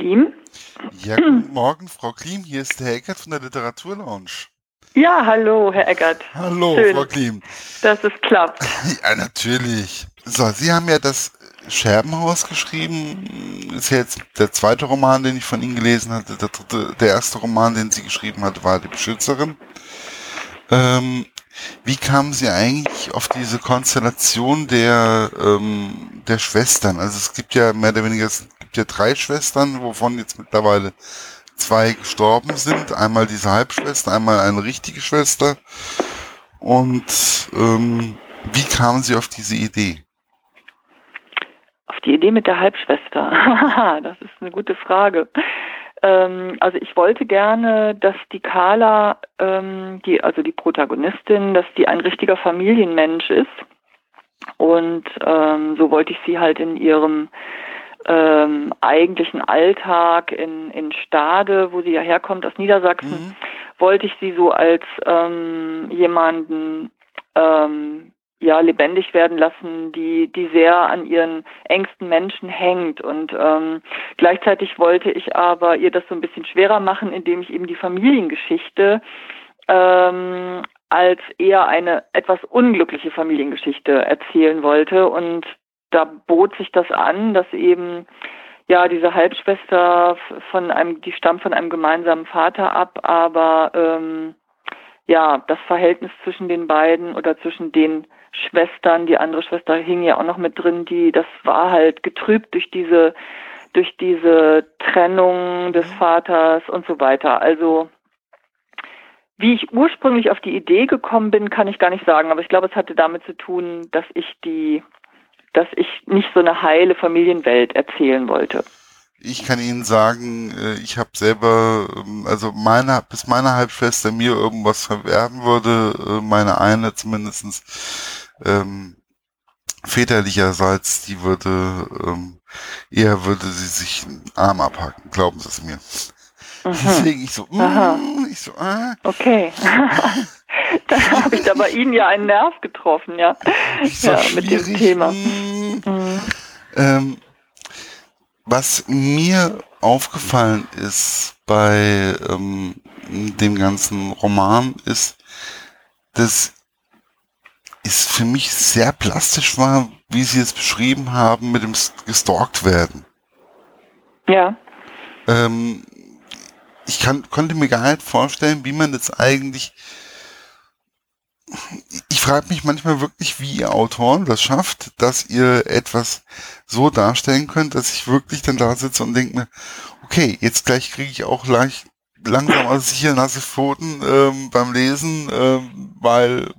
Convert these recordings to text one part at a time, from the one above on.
Klim. Ja, guten Morgen, Frau Klim. Hier ist der Eckert von der Literaturlounge. Ja, hallo, Herr Eckert. Hallo, Schön, Frau Klim. Dass es klappt. Ja, natürlich. So, Sie haben ja das Scherbenhaus geschrieben. Ist ja jetzt der zweite Roman, den ich von Ihnen gelesen hatte. Der, dritte, der erste Roman, den Sie geschrieben hatte, war Die Beschützerin. Ähm, wie kamen Sie eigentlich auf diese Konstellation der, ähm, der Schwestern? Also es gibt ja mehr oder weniger, gibt ja drei Schwestern, wovon jetzt mittlerweile zwei gestorben sind. Einmal diese Halbschwester, einmal eine richtige Schwester. Und ähm, wie kamen Sie auf diese Idee? Auf die Idee mit der Halbschwester. das ist eine gute Frage. Ähm, also ich wollte gerne, dass die Carla, ähm, die, also die Protagonistin, dass die ein richtiger Familienmensch ist. Und ähm, so wollte ich sie halt in ihrem ähm, eigentlichen Alltag in, in Stade, wo sie ja herkommt aus Niedersachsen, mhm. wollte ich sie so als ähm, jemanden ähm, ja lebendig werden lassen, die die sehr an ihren engsten Menschen hängt und ähm, gleichzeitig wollte ich aber ihr das so ein bisschen schwerer machen, indem ich eben die Familiengeschichte ähm, als eher eine etwas unglückliche Familiengeschichte erzählen wollte und da bot sich das an, dass eben ja diese Halbschwester von einem, die stammt von einem gemeinsamen Vater ab, aber ähm, ja das Verhältnis zwischen den beiden oder zwischen den Schwestern, die andere Schwester hing ja auch noch mit drin, die das war halt getrübt durch diese durch diese Trennung des mhm. Vaters und so weiter. Also wie ich ursprünglich auf die Idee gekommen bin, kann ich gar nicht sagen, aber ich glaube, es hatte damit zu tun, dass ich die dass ich nicht so eine heile Familienwelt erzählen wollte. Ich kann Ihnen sagen, äh, ich habe selber, ähm, also meine, bis meine Halbschwester mir irgendwas verwerben würde, äh, meine eine zumindestens ähm, väterlicherseits, die würde, ähm, eher würde sie sich einen Arm abhacken, glauben Sie es mir. Mhm. Deswegen ich so, mm, ich so, ah. Okay. Dann habe ich da bei Ihnen ja einen Nerv getroffen, ja. ja, mit dem Thema. Mhm. Ähm, was mir aufgefallen ist bei ähm, dem ganzen Roman ist, dass es für mich sehr plastisch war, wie Sie es beschrieben haben, mit dem gestalkt werden. Ja. Ähm, ich kann, konnte mir gar nicht vorstellen, wie man das eigentlich ich frage mich manchmal wirklich, wie ihr Autoren das schafft, dass ihr etwas so darstellen könnt, dass ich wirklich dann da sitze und denke mir, okay, jetzt gleich kriege ich auch leicht, langsam also sicher nasse Pfoten ähm, beim Lesen, ähm, weil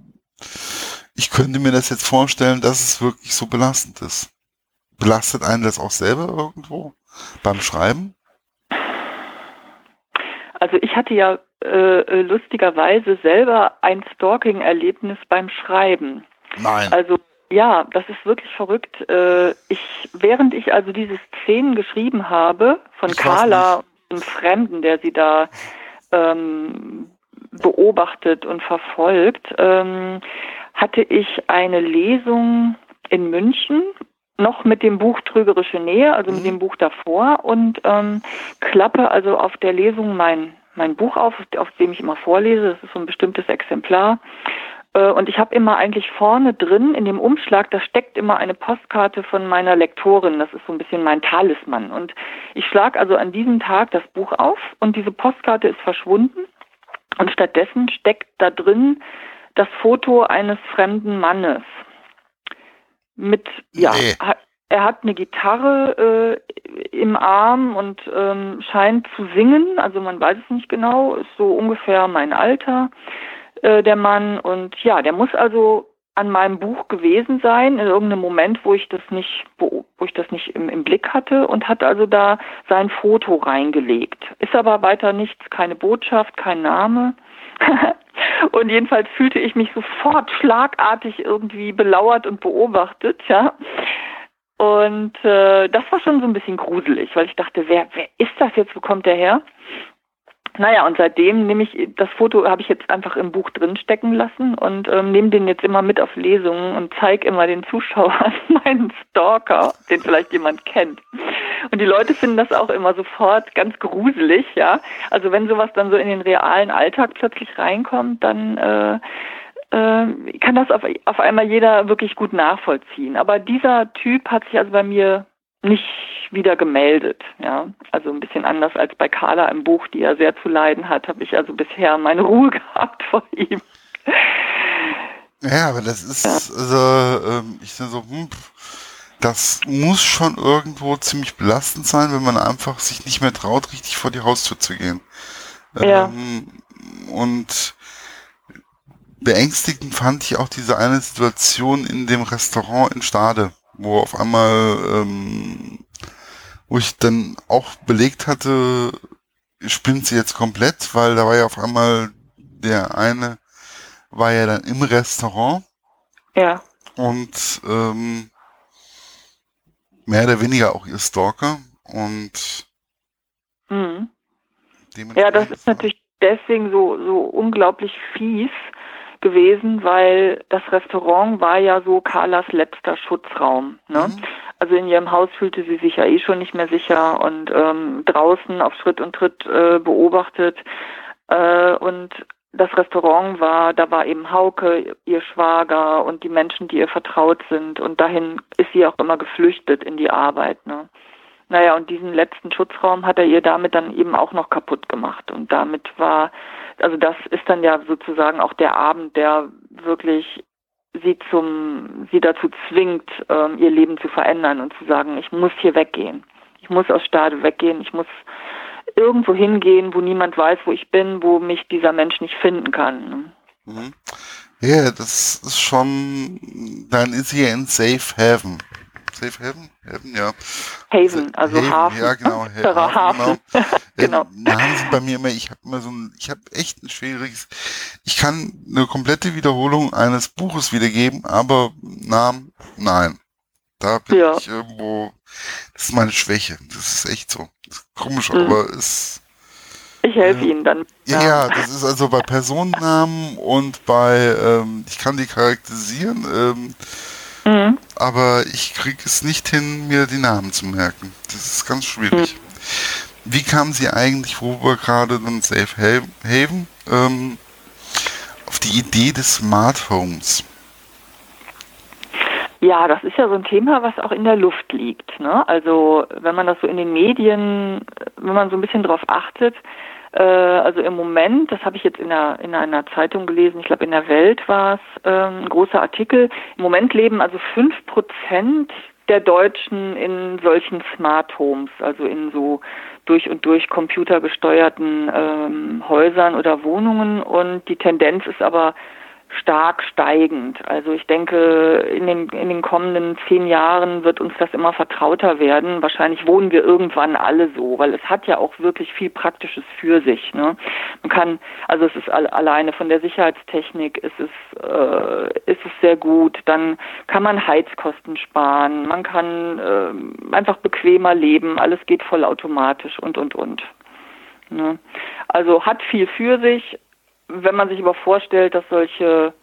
ich könnte mir das jetzt vorstellen, dass es wirklich so belastend ist. Belastet einen das auch selber irgendwo beim Schreiben? Also ich hatte ja äh, äh, lustigerweise selber ein Stalking-Erlebnis beim Schreiben. Nein. Also ja, das ist wirklich verrückt. Äh, ich, während ich also diese Szenen geschrieben habe von ich Carla, einem Fremden, der sie da ähm, beobachtet und verfolgt, ähm, hatte ich eine Lesung in München noch mit dem Buch Trügerische Nähe, also mit mhm. dem Buch davor und ähm, klappe also auf der Lesung mein, mein Buch auf, auf dem ich immer vorlese. Das ist so ein bestimmtes Exemplar. Äh, und ich habe immer eigentlich vorne drin in dem Umschlag, da steckt immer eine Postkarte von meiner Lektorin. Das ist so ein bisschen mein Talisman. Und ich schlage also an diesem Tag das Buch auf und diese Postkarte ist verschwunden. Und stattdessen steckt da drin das Foto eines fremden Mannes mit, ja, nee. Er hat eine Gitarre äh, im Arm und ähm, scheint zu singen, also man weiß es nicht genau, ist so ungefähr mein Alter, äh, der Mann. Und ja, der muss also an meinem Buch gewesen sein, in irgendeinem Moment, wo ich das nicht, wo, ich das nicht im, im Blick hatte und hat also da sein Foto reingelegt. Ist aber weiter nichts, keine Botschaft, kein Name. und jedenfalls fühlte ich mich sofort schlagartig irgendwie belauert und beobachtet, ja. Und äh, das war schon so ein bisschen gruselig, weil ich dachte, wer, wer ist das jetzt? Wo kommt der her? Naja, und seitdem nehme ich das Foto, habe ich jetzt einfach im Buch drin stecken lassen und ähm, nehme den jetzt immer mit auf Lesungen und zeige immer den Zuschauern meinen Stalker, den vielleicht jemand kennt. Und die Leute finden das auch immer sofort ganz gruselig, ja. Also wenn sowas dann so in den realen Alltag plötzlich reinkommt, dann äh, äh, kann das auf, auf einmal jeder wirklich gut nachvollziehen. Aber dieser Typ hat sich also bei mir nicht wieder gemeldet. Ja, also ein bisschen anders als bei Carla im Buch, die ja sehr zu leiden hat, habe ich also bisher meine Ruhe gehabt vor ihm. Ja, aber das ist, ja. also, ähm, ich sage so, hm, das muss schon irgendwo ziemlich belastend sein, wenn man einfach sich nicht mehr traut, richtig vor die Haustür zu gehen. Ja. Ähm, und beängstigend fand ich auch diese eine Situation in dem Restaurant in Stade, wo auf einmal, ähm, wo ich dann auch belegt hatte, spinnt sie jetzt komplett, weil da war ja auf einmal der eine war ja dann im Restaurant. Ja. Und ähm, mehr oder weniger auch ihr Stalker und mhm. ja, das ist natürlich deswegen so so unglaublich fies gewesen, weil das Restaurant war ja so Carlas letzter Schutzraum. Ne? Mhm. Also in ihrem Haus fühlte sie sich ja eh schon nicht mehr sicher und ähm, draußen auf Schritt und Tritt äh, beobachtet. Äh, und das Restaurant war, da war eben Hauke, ihr Schwager und die Menschen, die ihr vertraut sind. Und dahin ist sie auch immer geflüchtet in die Arbeit. Ne? Naja, und diesen letzten Schutzraum hat er ihr damit dann eben auch noch kaputt gemacht. Und damit war, also das ist dann ja sozusagen auch der Abend, der wirklich sie zum, sie dazu zwingt, ähm, ihr Leben zu verändern und zu sagen, ich muss hier weggehen. Ich muss aus Stade weggehen, ich muss irgendwo hingehen, wo niemand weiß, wo ich bin, wo mich dieser Mensch nicht finden kann. Mhm. Ja, das ist schon, dann ist hier in Safe Haven. Safe Haven? Haven, ja. Haven, also Haven, Hafen. Ja, genau. Ha Hafen, genau. genau. Namen sind bei mir immer, ich habe immer so ein, ich habe echt ein schwieriges, ich kann eine komplette Wiederholung eines Buches wiedergeben, aber Namen, nein. Da bin ja. ich irgendwo, das ist meine Schwäche. Das ist echt so. Komisch, mhm. aber es. Ich helfe äh, Ihnen dann. Ja. ja, das ist also bei Personennamen und bei, ähm, ich kann die charakterisieren, ähm, mhm. Aber ich kriege es nicht hin, mir die Namen zu merken. Das ist ganz schwierig. Mhm. Wie kamen Sie eigentlich, wo wir gerade dann Safe Haven, ähm, auf die Idee des Smart Homes? Ja, das ist ja so ein Thema, was auch in der Luft liegt. Ne? Also wenn man das so in den Medien, wenn man so ein bisschen drauf achtet, äh, also im Moment, das habe ich jetzt in, einer, in einer Zeitung gelesen, ich glaube in der Welt war es äh, ein großer Artikel, im Moment leben also fünf Prozent der Deutschen in solchen Smart Homes, also in so durch und durch computergesteuerten ähm, Häusern oder Wohnungen. Und die Tendenz ist aber stark steigend. Also ich denke, in den, in den kommenden zehn Jahren wird uns das immer vertrauter werden. Wahrscheinlich wohnen wir irgendwann alle so, weil es hat ja auch wirklich viel Praktisches für sich. Ne? Man kann, also es ist alleine von der Sicherheitstechnik ist es, äh, ist es sehr gut. Dann kann man Heizkosten sparen. Man kann äh, einfach bequemer leben. Alles geht vollautomatisch und, und, und. Ne? Also hat viel für sich, wenn man sich aber vorstellt, dass solche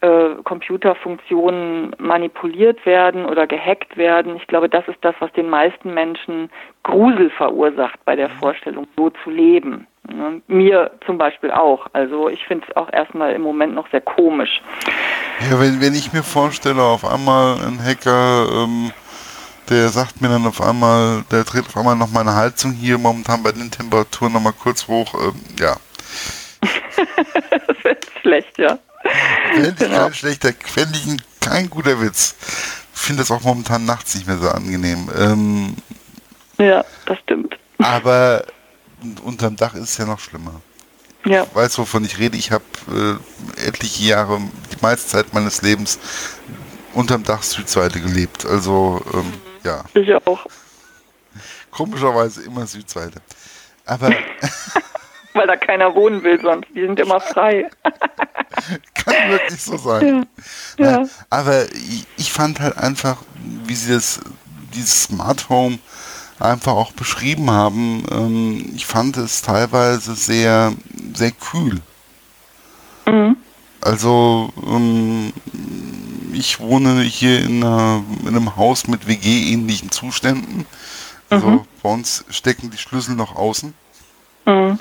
äh, Computerfunktionen manipuliert werden oder gehackt werden, ich glaube, das ist das, was den meisten Menschen Grusel verursacht bei der mhm. Vorstellung, so zu leben. Ne? Mir zum Beispiel auch. Also ich finde es auch erstmal im Moment noch sehr komisch. Ja, wenn, wenn ich mir vorstelle, auf einmal ein Hacker, ähm, der sagt mir dann auf einmal, der dreht auf einmal noch meine Heizung hier momentan bei den Temperaturen nochmal kurz hoch, ähm, ja, das wäre schlecht, ja. Fände ich genau. kein schlechter, fände ich kein guter Witz. Ich finde das auch momentan nachts nicht mehr so angenehm. Ähm, ja, das stimmt. Aber unterm Dach ist es ja noch schlimmer. Ja. Ich weiß, wovon ich rede. Ich habe äh, etliche Jahre, die meiste Zeit meines Lebens unterm Dach Südseite gelebt. Also, ähm, ja. Ich auch. Komischerweise immer Südseite. Aber weil da keiner wohnen will sonst. Die sind immer frei. Kann wirklich so sein. Ja. Ja. Aber ich fand halt einfach, wie sie das, dieses Smart Home einfach auch beschrieben haben, ähm, ich fand es teilweise sehr, sehr kühl. Mhm. Also ähm, ich wohne hier in, einer, in einem Haus mit WG-ähnlichen Zuständen. Also mhm. bei uns stecken die Schlüssel noch außen, mhm.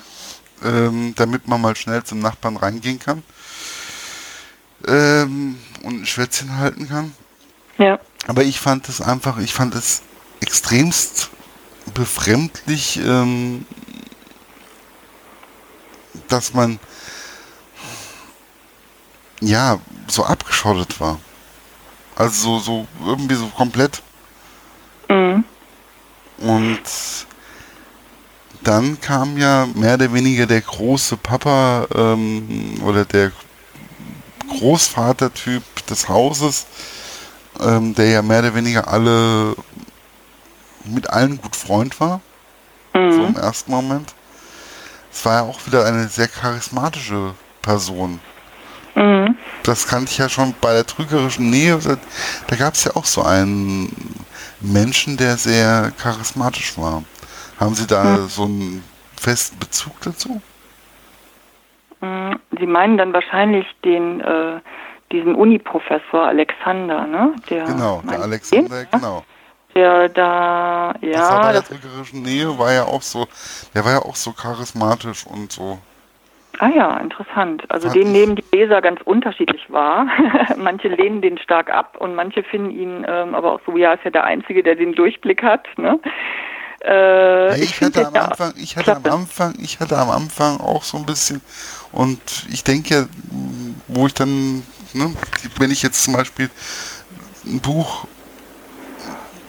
Ähm, damit man mal schnell zum Nachbarn reingehen kann ähm, und ein Schwätzchen halten kann. Ja. Aber ich fand es einfach, ich fand es extremst befremdlich, ähm, dass man ja so abgeschottet war. Also so, so irgendwie so komplett. Mhm. Und dann kam ja mehr oder weniger der große Papa ähm, oder der Großvater-Typ des Hauses, ähm, der ja mehr oder weniger alle mit allen gut Freund war. Mhm. So im ersten Moment. Es war ja auch wieder eine sehr charismatische Person. Mhm. Das kannte ich ja schon bei der trügerischen Nähe. Da gab es ja auch so einen Menschen, der sehr charismatisch war. Haben Sie da mhm. so einen festen Bezug dazu? Mhm. Sie meinen dann wahrscheinlich den äh, diesen Uni-Professor Alexander, ne? Der genau, der Alexander, den, genau. Der da, ja. Das war bei der trügerischen Nähe war ja auch so, der war ja auch so charismatisch und so. Ah ja, interessant. Also den nehmen die Leser ganz unterschiedlich wahr. manche lehnen den stark ab und manche finden ihn ähm, aber auch so, ja, ist ja der Einzige, der den Durchblick hat. Ne? Äh, ich, ich hatte am Anfang, ich hatte am Anfang, ich hatte am Anfang auch so ein bisschen und ich denke, wo ich dann, ne, wenn ich jetzt zum Beispiel ein Buch,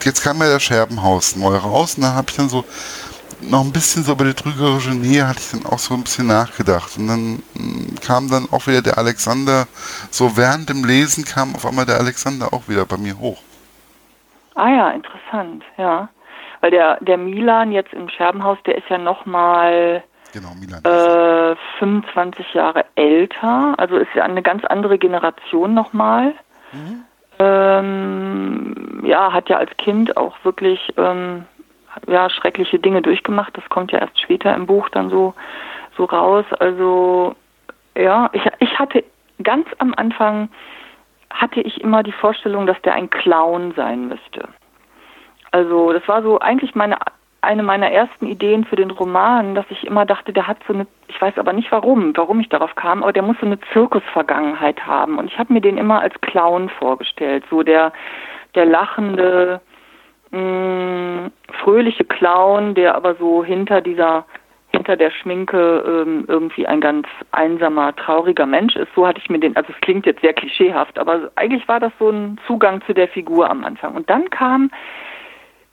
jetzt kam ja der Scherbenhaus neu raus und dann habe ich dann so noch ein bisschen so über die trügerische Nähe hatte ich dann auch so ein bisschen nachgedacht. Und dann mm, kam dann auch wieder der Alexander, so während dem Lesen kam auf einmal der Alexander auch wieder bei mir hoch. Ah ja, interessant, ja. Weil der, der Milan jetzt im Scherbenhaus, der ist ja nochmal genau, Milan äh, 25 Jahre älter, also ist ja eine ganz andere Generation nochmal. Mhm. Ähm, ja, hat ja als Kind auch wirklich ähm, ja, schreckliche Dinge durchgemacht. Das kommt ja erst später im Buch dann so, so raus. Also ja, ich, ich hatte ganz am Anfang hatte ich immer die Vorstellung, dass der ein Clown sein müsste. Also das war so eigentlich meine eine meiner ersten Ideen für den Roman, dass ich immer dachte, der hat so eine, ich weiß aber nicht warum, warum ich darauf kam, aber der muss so eine Zirkusvergangenheit haben. Und ich habe mir den immer als Clown vorgestellt, so der, der lachende, mh, mm, fröhliche Clown, der aber so hinter dieser hinter der Schminke ähm, irgendwie ein ganz einsamer, trauriger Mensch ist. So hatte ich mir den, also es klingt jetzt sehr klischeehaft, aber eigentlich war das so ein Zugang zu der Figur am Anfang. Und dann kam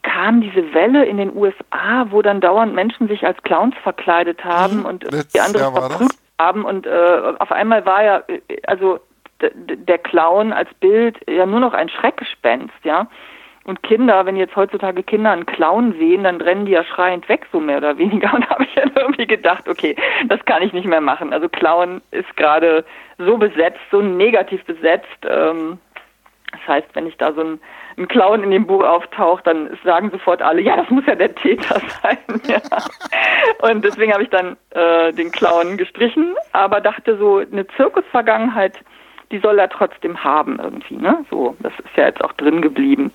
kam diese Welle in den USA, wo dann dauernd Menschen sich als Clowns verkleidet haben mhm. und die anderen verprügelt haben und äh, auf einmal war ja äh, also der Clown als Bild ja nur noch ein Schreckgespenst, ja. Und Kinder, wenn jetzt heutzutage Kinder einen Clown sehen, dann rennen die ja schreiend weg, so mehr oder weniger. Und da habe ich dann irgendwie gedacht, okay, das kann ich nicht mehr machen. Also Clown ist gerade so besetzt, so negativ besetzt. Ähm, das heißt, wenn ich da so ein, ein Clown in dem Buch auftaucht, dann sagen sofort alle, ja, das muss ja der Täter sein. Und deswegen habe ich dann äh, den Clown gestrichen, aber dachte so, eine Zirkusvergangenheit die soll er trotzdem haben irgendwie, ne? So, das ist ja jetzt auch drin geblieben.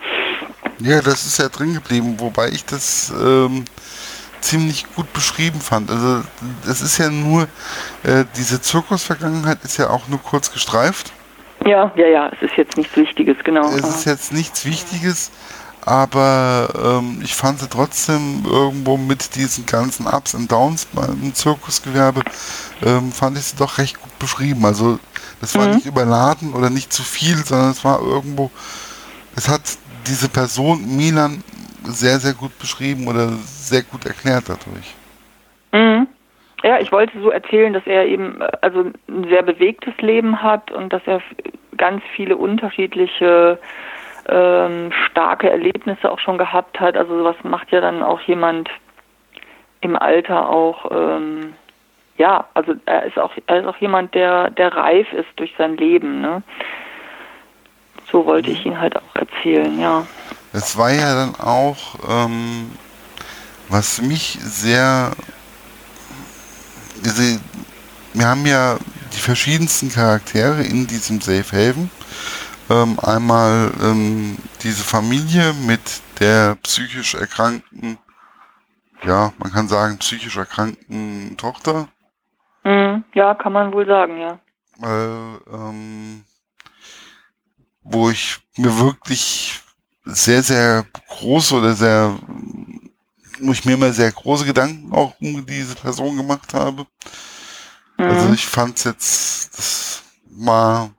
Ja, das ist ja drin geblieben, wobei ich das ähm, ziemlich gut beschrieben fand. Also das ist ja nur, äh, diese Zirkusvergangenheit ist ja auch nur kurz gestreift. Ja, ja, ja, es ist jetzt nichts Wichtiges, genau. Es ist jetzt nichts Wichtiges, aber ähm, ich fand sie trotzdem irgendwo mit diesen ganzen Ups und Downs beim Zirkusgewerbe, ähm, fand ich sie doch recht gut beschrieben. Also das war mhm. nicht überladen oder nicht zu viel, sondern es war irgendwo, es hat diese Person Milan sehr, sehr gut beschrieben oder sehr gut erklärt dadurch. Mhm. Ja, ich wollte so erzählen, dass er eben also ein sehr bewegtes Leben hat und dass er ganz viele unterschiedliche ähm, starke Erlebnisse auch schon gehabt hat. Also was macht ja dann auch jemand im Alter auch ähm, ja, also er ist auch, er ist auch jemand, der, der reif ist durch sein Leben, ne? So wollte ich ihn halt auch erzählen, ja. Es war ja dann auch, ähm, was mich sehr, diese, wir haben ja die verschiedensten Charaktere in diesem Safe Haven. Ähm, einmal ähm, diese Familie mit der psychisch erkrankten, ja, man kann sagen, psychisch erkrankten Tochter. Mhm. Ja, kann man wohl sagen, ja. Äh, ähm, wo ich mir wirklich sehr, sehr große oder sehr, wo ich mir immer sehr große Gedanken auch um diese Person gemacht habe. Also mhm. Also ich fand jetzt, das war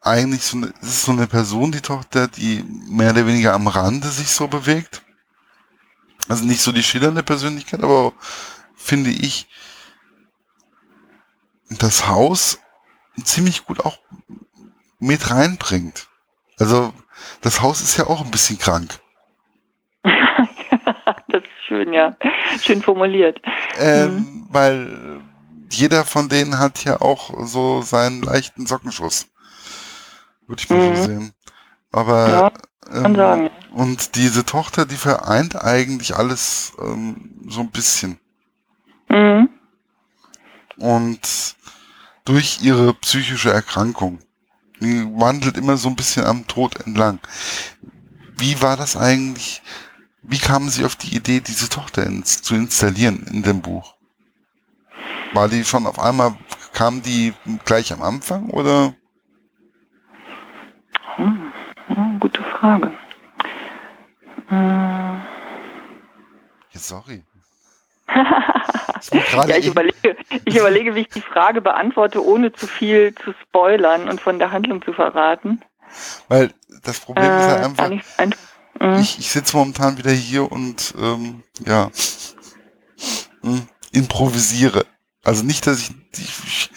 eigentlich so eine, es ist so eine Person, die Tochter, die mehr oder weniger am Rande sich so bewegt. Also nicht so die schillernde Persönlichkeit, aber finde ich, das Haus ziemlich gut auch mit reinbringt. Also das Haus ist ja auch ein bisschen krank. Schön, ja. Schön formuliert. Ähm, mhm. Weil jeder von denen hat ja auch so seinen leichten Sockenschuss. Würde ich mal mhm. so sehen. Aber ja, ähm, sagen. und diese Tochter, die vereint eigentlich alles ähm, so ein bisschen. Mhm. Und durch ihre psychische Erkrankung. Die wandelt immer so ein bisschen am Tod entlang. Wie war das eigentlich? Wie kamen Sie auf die Idee, diese Tochter ins, zu installieren in dem Buch? War die schon auf einmal, kam die gleich am Anfang oder? Hm, gute Frage. Hm. Sorry. ja, ich überlege, ich überlege, wie ich die Frage beantworte, ohne zu viel zu spoilern und von der Handlung zu verraten. Weil das Problem äh, ist ja einfach, mm. ich, ich sitze momentan wieder hier und ähm, ja hm, improvisiere. Also nicht, dass ich, ich,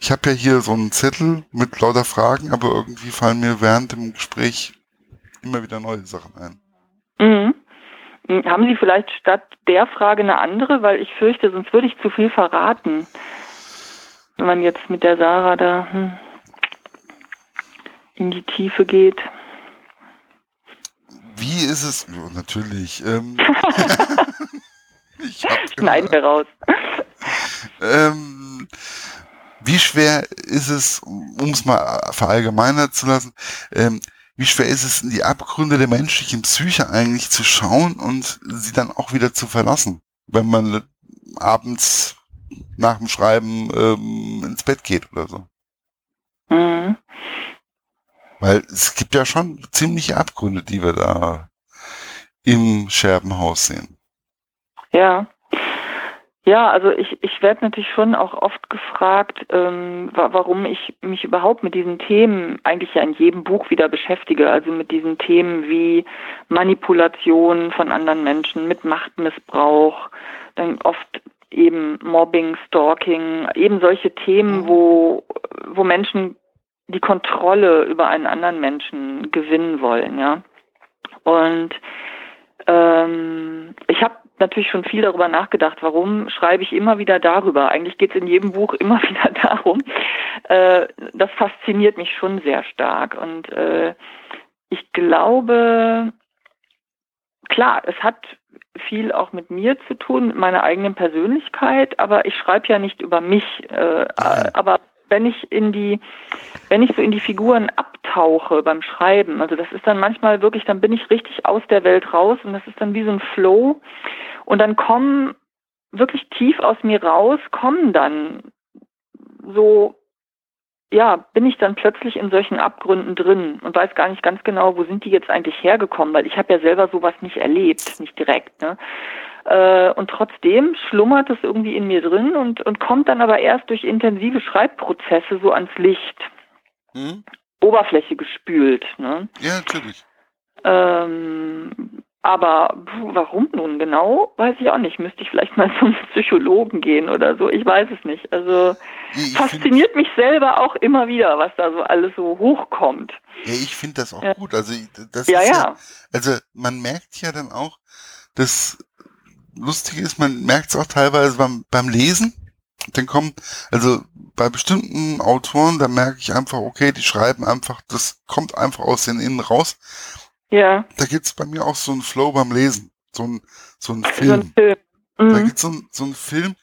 ich habe ja hier so einen Zettel mit lauter Fragen, aber irgendwie fallen mir während dem Gespräch immer wieder neue Sachen ein. Mhm. Hm, haben Sie vielleicht statt der Frage eine andere? Weil ich fürchte, sonst würde ich zu viel verraten. Wenn man jetzt mit der Sarah da hm, in die Tiefe geht. Wie ist es? Natürlich. Ähm, Schneiden wir raus. Ähm, wie schwer ist es, um es mal verallgemeinert zu lassen, ähm, wie schwer ist es, in die Abgründe der menschlichen Psyche eigentlich zu schauen und sie dann auch wieder zu verlassen, wenn man abends nach dem Schreiben ähm, ins Bett geht oder so? Mhm. Weil es gibt ja schon ziemliche Abgründe, die wir da im Scherbenhaus sehen. Ja. Ja, also ich, ich werde natürlich schon auch oft gefragt, ähm, warum ich mich überhaupt mit diesen Themen eigentlich ja in jedem Buch wieder beschäftige. Also mit diesen Themen wie Manipulation von anderen Menschen, mit Machtmissbrauch, dann oft eben Mobbing, Stalking, eben solche Themen, mhm. wo, wo Menschen die Kontrolle über einen anderen Menschen gewinnen wollen, ja. Und ähm, ich habe natürlich schon viel darüber nachgedacht, warum schreibe ich immer wieder darüber. Eigentlich geht es in jedem Buch immer wieder darum. Äh, das fasziniert mich schon sehr stark. Und äh, ich glaube, klar, es hat viel auch mit mir zu tun, mit meiner eigenen Persönlichkeit, aber ich schreibe ja nicht über mich. Äh, aber wenn ich in die, wenn ich so in die Figuren abtauche beim Schreiben, also das ist dann manchmal wirklich, dann bin ich richtig aus der Welt raus und das ist dann wie so ein Flow und dann kommen wirklich tief aus mir raus, kommen dann so, ja, bin ich dann plötzlich in solchen Abgründen drin und weiß gar nicht ganz genau, wo sind die jetzt eigentlich hergekommen, weil ich habe ja selber sowas nicht erlebt, nicht direkt, ne? Äh, und trotzdem schlummert es irgendwie in mir drin und, und kommt dann aber erst durch intensive Schreibprozesse so ans Licht. Hm? Oberfläche gespült. Ne? Ja, natürlich. Ähm, aber warum nun genau, weiß ich auch nicht. Müsste ich vielleicht mal zum Psychologen gehen oder so. Ich weiß es nicht. Also ich fasziniert mich selber auch immer wieder, was da so alles so hochkommt. Ja, ich finde das auch ja. gut. Also das ja, ist ja. ja. Also man merkt ja dann auch, dass Lustige ist, man merkt es auch teilweise beim, beim Lesen. Dann kommt, also bei bestimmten Autoren, da merke ich einfach, okay, die schreiben einfach, das kommt einfach aus den Innen raus. Ja. Da gibt's bei mir auch so einen Flow beim Lesen. So ein, so ein Film. So ein Film. Mhm. Da gibt's so, ein, so einen Film.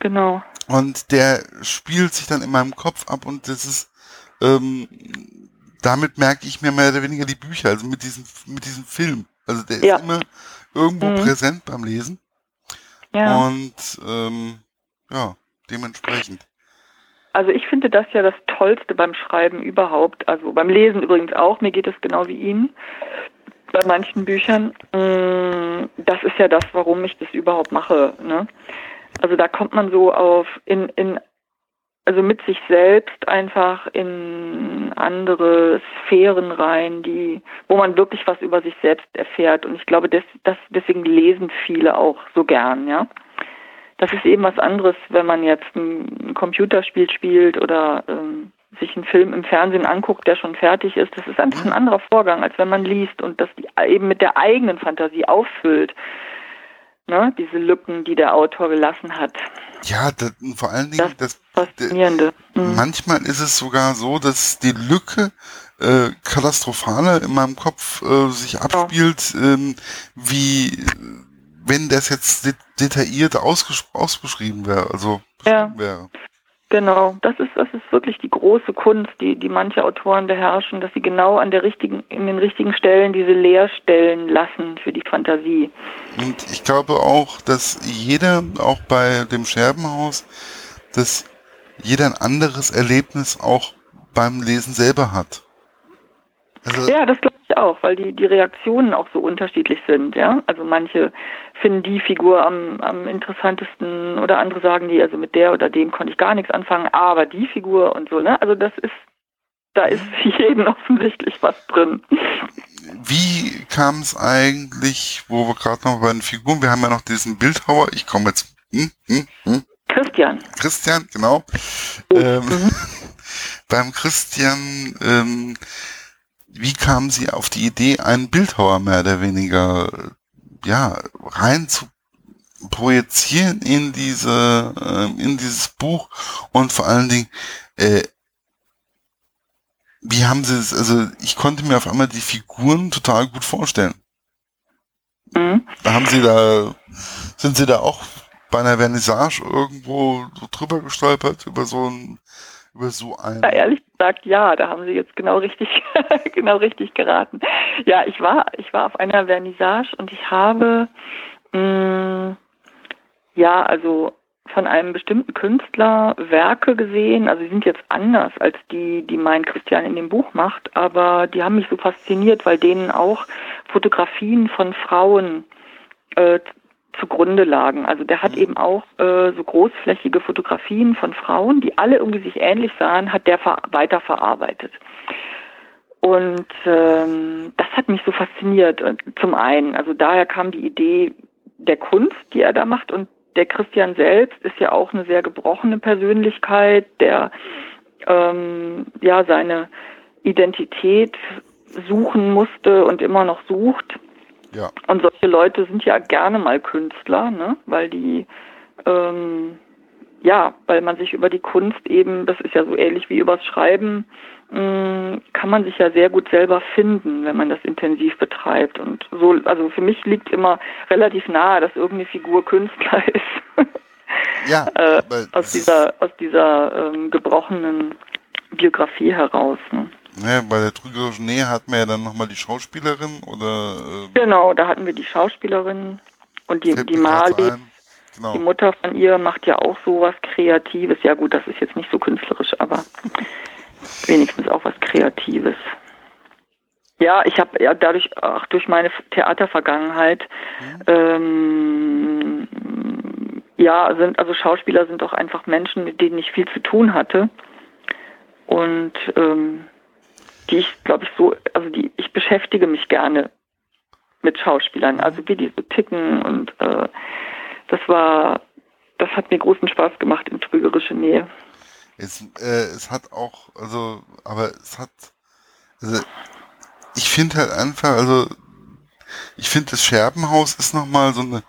Genau. Und der spielt sich dann in meinem Kopf ab und das ist, ähm, damit merke ich mir mehr oder weniger die Bücher, also mit diesem, mit diesem Film. Also der ist immer irgendwo mhm. präsent beim Lesen. Ja. Und ähm, ja, dementsprechend. Also ich finde das ja das Tollste beim Schreiben überhaupt. Also beim Lesen übrigens auch. Mir geht es genau wie Ihnen bei manchen Büchern. Mm, das ist ja das, warum ich das überhaupt mache. Ne? Also da kommt man so auf in, in also mit sich selbst einfach in andere Sphären rein, die, wo man wirklich was über sich selbst erfährt. Und ich glaube, das, das, deswegen lesen viele auch so gern, ja. Das ist eben was anderes, wenn man jetzt ein Computerspiel spielt oder ähm, sich einen Film im Fernsehen anguckt, der schon fertig ist. Das ist einfach ein anderer Vorgang, als wenn man liest und das eben mit der eigenen Fantasie auffüllt ne, diese Lücken, die der Autor gelassen hat. Ja, das, vor allen Dingen, das, das Faszinierende. Mhm. manchmal ist es sogar so, dass die Lücke äh, katastrophaler in meinem Kopf äh, sich abspielt, ja. ähm, wie wenn das jetzt det detailliert ausbeschrieben wäre, also ja. wäre. Genau, das ist, das ist wirklich die große Kunst, die, die manche Autoren beherrschen, dass sie genau an der richtigen, in den richtigen Stellen diese Leerstellen lassen für die Fantasie. Und ich glaube auch, dass jeder, auch bei dem Scherbenhaus, dass jeder ein anderes Erlebnis auch beim Lesen selber hat. Also ja, das glaube ich auch, weil die, die Reaktionen auch so unterschiedlich sind, ja. Also manche finden die Figur am, am interessantesten oder andere sagen die, also mit der oder dem konnte ich gar nichts anfangen, aber die Figur und so, ne? Also das ist, da ist für jeden offensichtlich was drin. Wie kam es eigentlich, wo wir gerade noch bei den Figuren, wir haben ja noch diesen Bildhauer, ich komme jetzt, hm, hm, hm. Christian. Christian, genau. Oh. Ähm, mhm. beim Christian, ähm, wie kamen Sie auf die Idee, einen Bildhauer mehr oder weniger ja rein zu projizieren in diese äh, in dieses Buch und vor allen Dingen äh, wie haben Sie es also ich konnte mir auf einmal die Figuren total gut vorstellen. Mhm. Haben Sie da sind Sie da auch bei einer Vernissage irgendwo so drüber gestolpert über so ein über so ein ja, ehrlich gesagt ja, da haben Sie jetzt genau richtig, genau richtig geraten. Ja, ich war, ich war auf einer Vernissage und ich habe, mh, mm, ja, also von einem bestimmten Künstler Werke gesehen. Also sie sind jetzt anders als die, die mein Christian in dem Buch macht, aber die haben mich so fasziniert, weil denen auch Fotografien von Frauen äh, zugrunde lagen. Also der hat mhm. eben auch äh, so großflächige Fotografien von Frauen, die alle irgendwie sich ähnlich sahen, hat der weiterverarbeitet. Und ähm, das hat mich so fasziniert. Zum einen, also daher kam die Idee der Kunst, die er da macht. Und der Christian selbst ist ja auch eine sehr gebrochene Persönlichkeit, der ähm, ja seine Identität suchen musste und immer noch sucht. Ja. Und solche Leute sind ja gerne mal Künstler, ne? weil die, ähm, ja, weil man sich über die Kunst eben, das ist ja so ähnlich wie übers Schreiben, mh, mm, kann man sich ja sehr gut selber finden, wenn man das intensiv betreibt. Und so, also für mich liegt immer relativ nahe, dass irgendeine Figur Künstler ist. ja. äh, aus dieser, aus dieser ähm, gebrochenen Biografie heraus. Ne? Ne, bei der trügerischen Nähe hatten wir ja dann nochmal die Schauspielerin oder. Äh, genau, da hatten wir die Schauspielerin und die, die Mali. Genau. Die Mutter von ihr macht ja auch so was Kreatives. Ja gut, das ist jetzt nicht so künstlerisch, aber wenigstens auch was Kreatives. Ja, ich habe ja dadurch, auch durch meine Theatervergangenheit, mhm. ähm, ja, sind, also Schauspieler sind doch einfach Menschen, mit denen ich viel zu tun hatte. Und ähm, die ich, glaube ich, so, also die, ich beschäftige mich gerne mit Schauspielern, also wie die so ticken und äh, das war, das hat mir großen Spaß gemacht in trügerische Nähe. Es, äh, es hat auch, also, aber es hat, also, ich finde halt einfach, also, ich finde das Scherbenhaus ist nochmal so eine,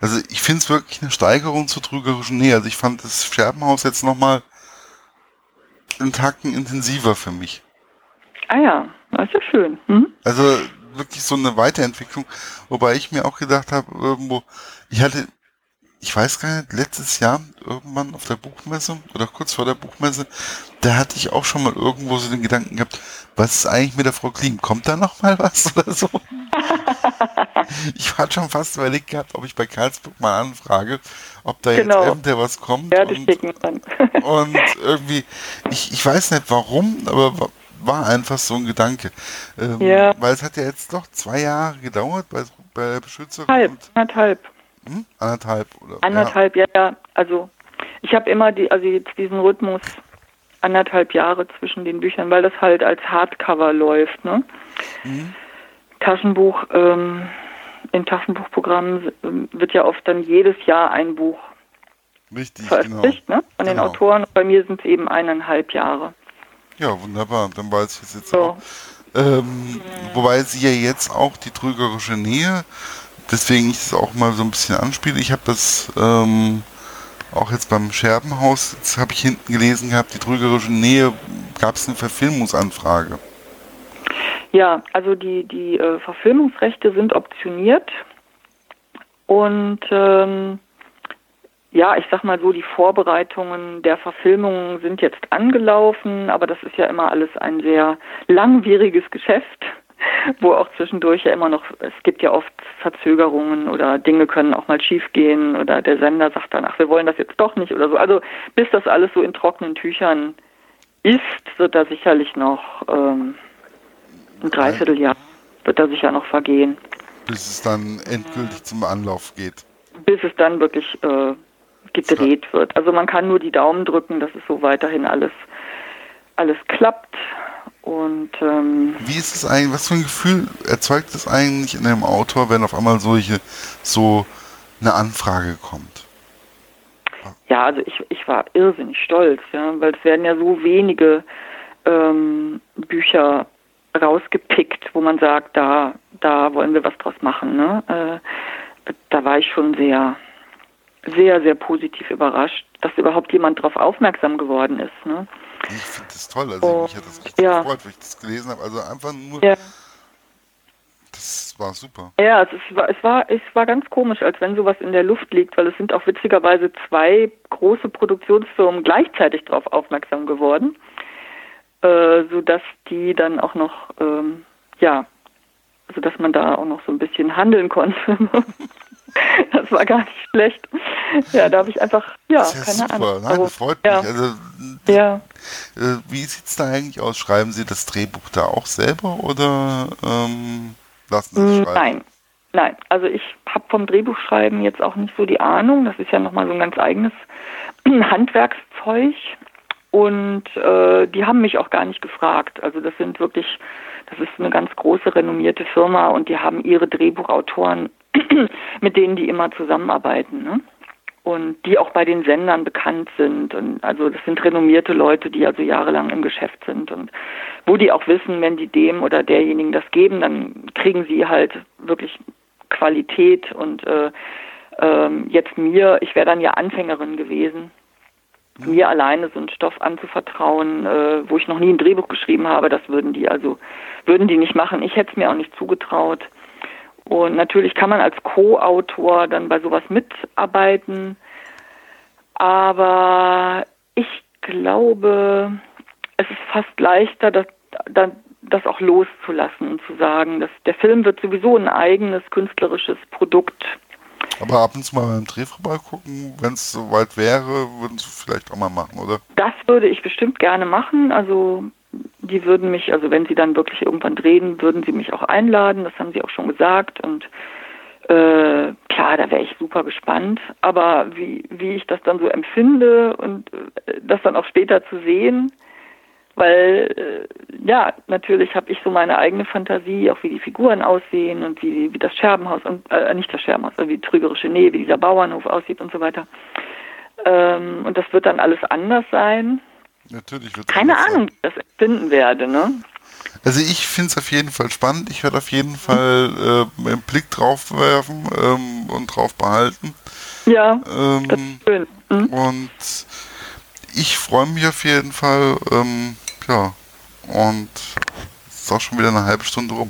also ich finde es wirklich eine Steigerung zur trügerischen Nähe. Also ich fand das Scherbenhaus jetzt nochmal einen Tacken intensiver für mich. Ah ja, das ist ja schön. Hm? Also wirklich so eine Weiterentwicklung, wobei ich mir auch gedacht habe, irgendwo, ich hatte, ich weiß gar nicht, letztes Jahr irgendwann auf der Buchmesse oder kurz vor der Buchmesse, da hatte ich auch schon mal irgendwo so den Gedanken gehabt, was ist eigentlich mit der Frau Kling? Kommt da noch mal was oder so? ich hatte schon fast überlegt gehabt, ob ich bei Karlsburg mal anfrage, ob da genau. jetzt eventuell was kommt. Ja, und, und irgendwie, ich, ich weiß nicht warum, aber war einfach so ein Gedanke. Ähm, ja. Weil es hat ja jetzt doch zwei Jahre gedauert bei, bei der Beschützerin. Halb, anderthalb. Hm? Anderthalb, oder? Anderthalb, ja, ja. Also ich habe immer die, also jetzt diesen Rhythmus anderthalb Jahre zwischen den Büchern, weil das halt als Hardcover läuft, ne? Mhm. Taschenbuch, ähm, in Taschenbuchprogrammen ähm, wird ja oft dann jedes Jahr ein Buch Richtig, veröffentlicht, genau. ne? Von den genau. Autoren. Bei mir sind es eben eineinhalb Jahre. Ja, wunderbar. Dann weiß ich es jetzt so. auch. Ähm. Wobei sie ja jetzt auch die trügerische Nähe, deswegen ich es auch mal so ein bisschen anspiele. Ich habe das ähm, auch jetzt beim Scherbenhaus, jetzt habe ich hinten gelesen gehabt, die trügerische Nähe, gab es eine Verfilmungsanfrage. Ja, also die, die äh, Verfilmungsrechte sind optioniert und ähm, ja, ich sag mal so, die Vorbereitungen der Verfilmung sind jetzt angelaufen, aber das ist ja immer alles ein sehr langwieriges Geschäft, wo auch zwischendurch ja immer noch, es gibt ja oft Verzögerungen oder Dinge können auch mal schiefgehen oder der Sender sagt dann, ach, wir wollen das jetzt doch nicht oder so. Also bis das alles so in trockenen Tüchern ist, wird da sicherlich noch ähm, ein Dreivierteljahr wird da sicher noch vergehen. Bis es dann endgültig zum Anlauf geht. Bis es dann wirklich äh, gedreht ja. wird. Also man kann nur die Daumen drücken, dass es so weiterhin alles, alles klappt. Und ähm, wie ist es eigentlich, was für ein Gefühl erzeugt es eigentlich in einem Autor, wenn auf einmal solche so eine Anfrage kommt? Ja, also ich, ich war irrsinnig stolz, ja, weil es werden ja so wenige ähm, Bücher rausgepickt, wo man sagt, da, da wollen wir was draus machen. Ne? Äh, da war ich schon sehr, sehr, sehr positiv überrascht, dass überhaupt jemand darauf aufmerksam geworden ist. Ne? Ich finde das toll, also oh, mich hat das richtig ja. gefreut, weil ich das gelesen habe. Also einfach nur, ja. das war super. Ja, es, war, es, war, es war ganz komisch, als wenn sowas in der Luft liegt, weil es sind auch witzigerweise zwei große Produktionsfirmen gleichzeitig darauf aufmerksam geworden äh, sodass die dann auch noch, ähm, ja, also dass man da auch noch so ein bisschen handeln konnte. das war gar nicht schlecht. Ja, da habe ich einfach, ja, ja keine super. Ahnung. Nein, das freut ja. mich. Also, ja. Äh, wie sieht es da eigentlich aus? Schreiben Sie das Drehbuch da auch selber oder ähm, lassen Sie es mm, schreiben? Nein. Nein, also ich habe vom Drehbuchschreiben jetzt auch nicht so die Ahnung. Das ist ja nochmal so ein ganz eigenes Handwerkszeug. Und äh, die haben mich auch gar nicht gefragt. Also das sind wirklich, das ist eine ganz große renommierte Firma und die haben ihre Drehbuchautoren, mit denen die immer zusammenarbeiten. Ne? Und die auch bei den Sendern bekannt sind. Und also das sind renommierte Leute, die also jahrelang im Geschäft sind und wo die auch wissen, wenn die dem oder derjenigen das geben, dann kriegen sie halt wirklich Qualität und äh, ähm, jetzt mir, ich wäre dann ja Anfängerin gewesen mir alleine so einen Stoff anzuvertrauen, äh, wo ich noch nie ein Drehbuch geschrieben habe, das würden die also, würden die nicht machen. Ich hätte es mir auch nicht zugetraut. Und natürlich kann man als Co-Autor dann bei sowas mitarbeiten, aber ich glaube, es ist fast leichter, das, das auch loszulassen und zu sagen, dass der Film wird sowieso ein eigenes künstlerisches Produkt aber ab und zu mal beim Dreh vorbeigucken, wenn es soweit wäre, würden Sie vielleicht auch mal machen, oder? Das würde ich bestimmt gerne machen. Also die würden mich, also wenn sie dann wirklich irgendwann drehen, würden sie mich auch einladen. Das haben sie auch schon gesagt. Und äh, klar, da wäre ich super gespannt. Aber wie, wie ich das dann so empfinde und äh, das dann auch später zu sehen, weil äh, ja, natürlich habe ich so meine eigene Fantasie, auch wie die Figuren aussehen und wie, wie das Scherbenhaus und äh, nicht das Scherbenhaus, also wie die trügerische Nähe, wie dieser Bauernhof aussieht und so weiter. Ähm, und das wird dann alles anders sein. Natürlich wird Keine Ahnung, wie ich das empfinden werde, ne? Also ich finde es auf jeden Fall spannend. Ich werde auf jeden Fall äh, einen Blick drauf werfen ähm, und drauf behalten. Ja, ähm, das ist schön. Mhm. Und ich freue mich auf jeden Fall. Ähm, ja, und es ist auch schon wieder eine halbe Stunde rum.